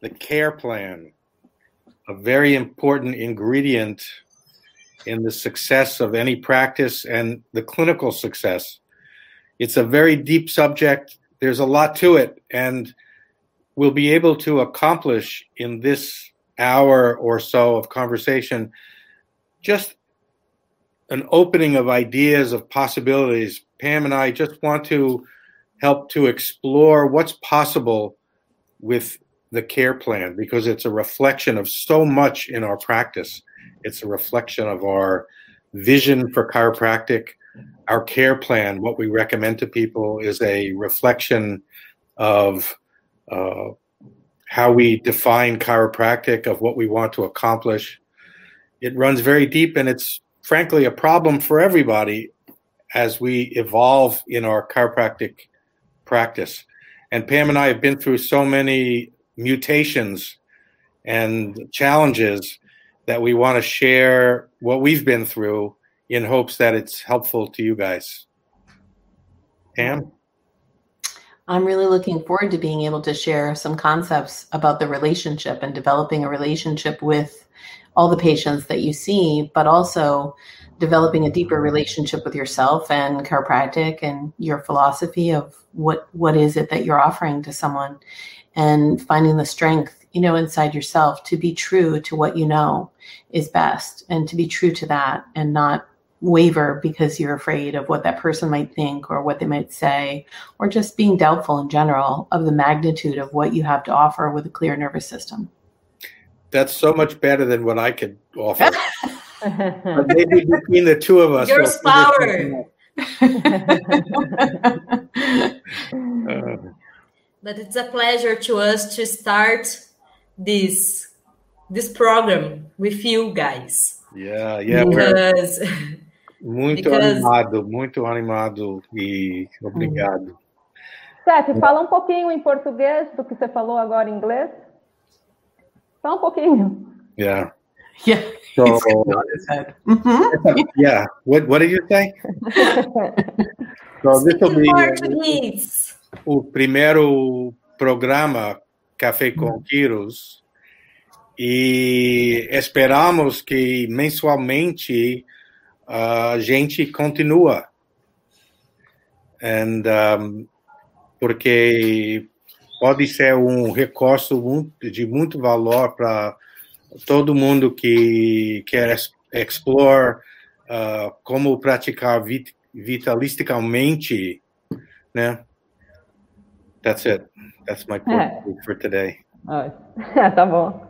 the care plan, a very important ingredient in the success of any practice and the clinical success. It's a very deep subject. There's a lot to it, and we'll be able to accomplish in this hour or so of conversation just an opening of ideas, of possibilities. Pam and I just want to help to explore what's possible with the care plan because it's a reflection of so much in our practice. It's a reflection of our vision for chiropractic. Our care plan, what we recommend to people, is a reflection of uh, how we define chiropractic, of what we want to accomplish. It runs very deep and it's frankly a problem for everybody as we evolve in our chiropractic practice. And Pam and I have been through so many mutations and challenges that we want to share what we've been through in hopes that it's helpful to you guys. Pam? I'm really looking forward to being able to share some concepts about the relationship and developing a relationship with all the patients that you see, but also developing a deeper relationship with yourself and chiropractic and your philosophy of what what is it that you're offering to someone and finding the strength you know inside yourself to be true to what you know is best and to be true to that and not waver because you're afraid of what that person might think or what they might say or just being doubtful in general of the magnitude of what you have to offer with a clear nervous system. That's so much better than what i could offer. But maybe between the two of us your power uh, but it's a pleasure to us to start this this program with you guys. Yeah, yeah. Because, muito because... animado, muito animado e obrigado. Seth, fala um pouquinho em português do que você falou agora em inglês. Só um pouquinho. Yeah. Yeah. So, Mm-hmm. yeah. What What did you say? so this will be Português. O primeiro programa Café com Quiros e esperamos que mensualmente a gente continua. And, um, porque pode ser um recurso de muito valor para todo mundo que quer explorar uh, como praticar vit vitalisticamente, né? That's it. That's my point for today. tá bom.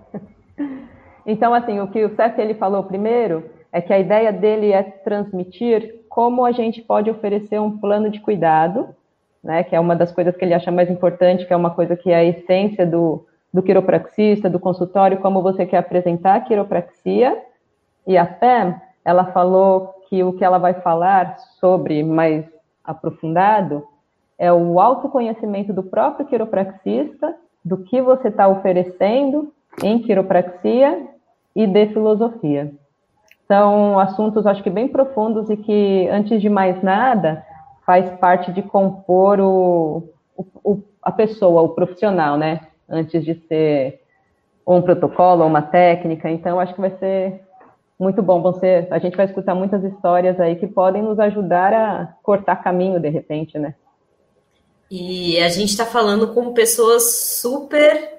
Então, assim, o que o Seth ele falou primeiro é que a ideia dele é transmitir como a gente pode oferecer um plano de cuidado, né, que é uma das coisas que ele acha mais importante, que é uma coisa que é a essência do, do quiropraxista, do consultório, como você quer apresentar a quiropraxia. E a Pam, ela falou que o que ela vai falar sobre mais aprofundado é o autoconhecimento do próprio quiropraxista, do que você está oferecendo em quiropraxia e de filosofia. São assuntos, acho que bem profundos e que, antes de mais nada, faz parte de compor o, o, a pessoa, o profissional, né? Antes de ser um protocolo ou uma técnica. Então, acho que vai ser muito bom. Você, a gente vai escutar muitas histórias aí que podem nos ajudar a cortar caminho, de repente, né? E a gente está falando com pessoas super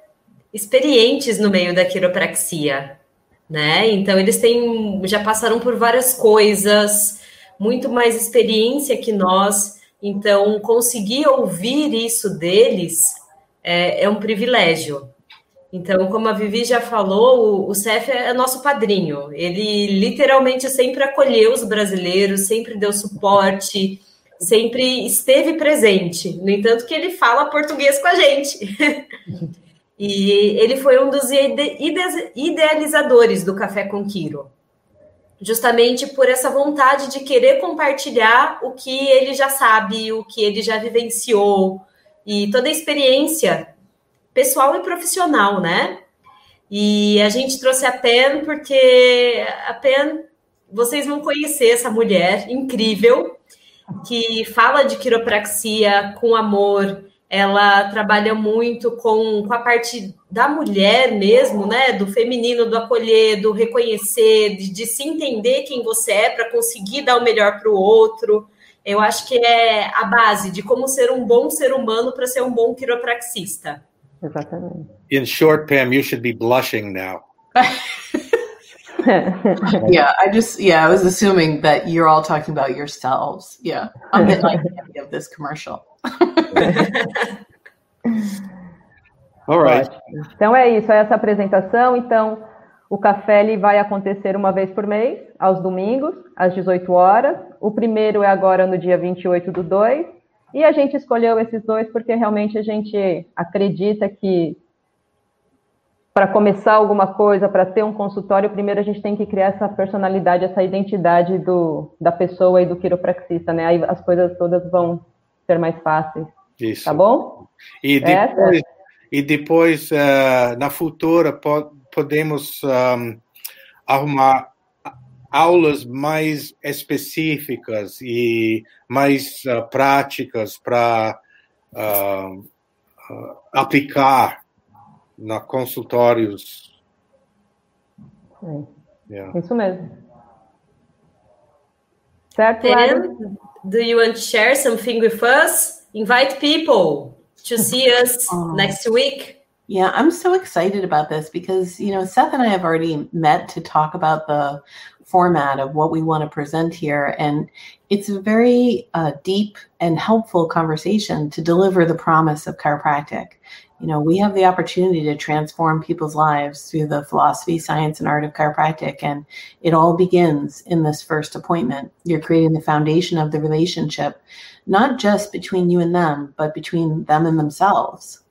experientes no meio da quiropraxia, né? Então eles têm já passaram por várias coisas, muito mais experiência que nós. Então conseguir ouvir isso deles é, é um privilégio. Então, como a Vivi já falou, o, o CEF é nosso padrinho. Ele literalmente sempre acolheu os brasileiros, sempre deu suporte, sempre esteve presente. No entanto, que ele fala português com a gente. e ele foi um dos ide idealizadores do Café com Quiro. Justamente por essa vontade de querer compartilhar o que ele já sabe, o que ele já vivenciou, e toda a experiência pessoal e profissional, né? E a gente trouxe a Pen porque a Pen, vocês vão conhecer essa mulher incrível, que fala de quiropraxia com amor, ela trabalha muito com, com a parte da mulher mesmo, né? Do feminino, do acolher, do reconhecer, de, de se entender quem você é para conseguir dar o melhor para o outro. Eu acho que é a base de como ser um bom ser humano para ser um bom quiropraxista. Exatamente. In short, Pam, you should be blushing now. yeah, I just yeah, I was assuming that you're all talking about yourselves. Yeah, I'm the like of this commercial. All right. Então é isso, é essa apresentação. Então, o café ele vai acontecer uma vez por mês, aos domingos, às 18 horas. O primeiro é agora no dia 28 do 2. E a gente escolheu esses dois porque realmente a gente acredita que para começar alguma coisa, para ter um consultório, primeiro a gente tem que criar essa personalidade, essa identidade do, da pessoa e do quiropraxista, né? Aí as coisas todas vão ser mais fáceis. Isso. Tá bom? E depois, e depois uh, na futura, po podemos um, arrumar aulas mais específicas e mais uh, práticas para uh, aplicar na consultórios. É. Yeah. Isso mesmo. Certo, Then, do you want to share something with us? Invite people to see us next week. Yeah, I'm so excited about this because, you know, Seth and I have already met to talk about the format of what we want to present here. And it's a very uh, deep and helpful conversation to deliver the promise of chiropractic you know, we have the opportunity to transform people's lives through the philosophy, science, and art of chiropractic. And it all begins in this first appointment. You're creating the foundation of the relationship, not just between you and them, but between them and themselves.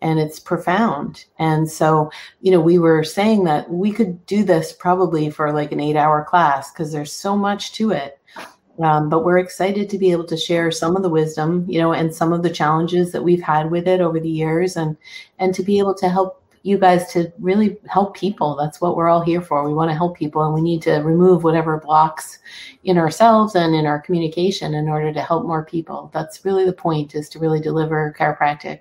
And it's profound. And so, you know, we were saying that we could do this probably for like an eight hour class because there's so much to it. Um, but we're excited to be able to share some of the wisdom, you know, and some of the challenges that we've had with it over the years, and and to be able to help you guys to really help people. That's what we're all here for. We want to help people, and we need to remove whatever blocks in ourselves and in our communication in order to help more people. That's really the point: is to really deliver chiropractic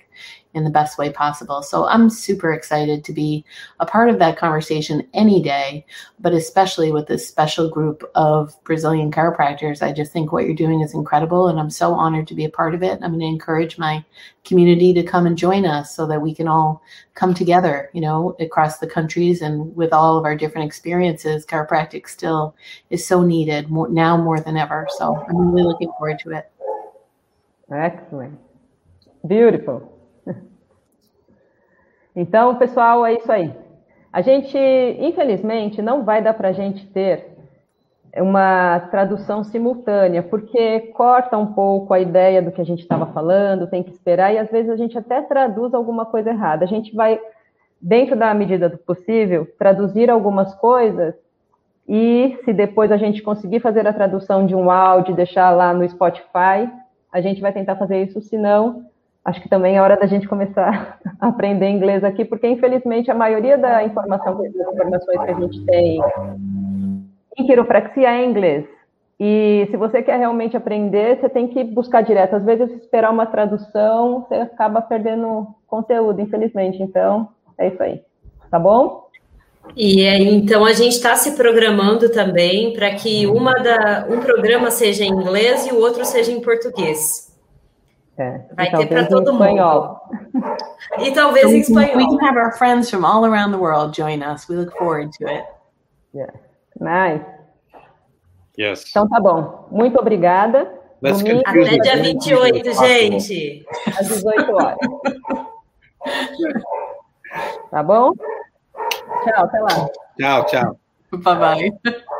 in the best way possible. So I'm super excited to be a part of that conversation any day, but especially with this special group of Brazilian chiropractors. I just think what you're doing is incredible, and I'm so honored to be a part of it. I'm going to encourage my community to come and join us so that we can all come together, you know, across the countries and with all of our different experiences. Chiropractic still is so needed more, now more than ever. So I'm really looking forward to it. Excellent. Beautiful. Então, pessoal, é isso aí. A gente, infelizmente, não vai dar para a gente ter uma tradução simultânea, porque corta um pouco a ideia do que a gente estava falando, tem que esperar, e às vezes a gente até traduz alguma coisa errada. A gente vai, dentro da medida do possível, traduzir algumas coisas, e se depois a gente conseguir fazer a tradução de um áudio, deixar lá no Spotify, a gente vai tentar fazer isso, senão acho que também é hora da gente começar a aprender inglês aqui, porque infelizmente a maioria da informação, das informações que a gente tem em quiropraxia é em inglês. E se você quer realmente aprender, você tem que buscar direto. Às vezes, esperar uma tradução, você acaba perdendo conteúdo, infelizmente. Então, é isso aí. Tá bom? E aí, então a gente está se programando também para que uma da, um programa seja em inglês e o outro seja em português. É, Vai ter para todo mundo. E talvez em espanhol. We can have our friends from all around the world join us. We look forward to it. Yeah. Nice. Yes. Então tá bom. Muito obrigada. Let's Domingo, Até dia 28, gente. Às 18 horas. tá bom? Tchau, até lá. Tchau, tchau. Bye bye.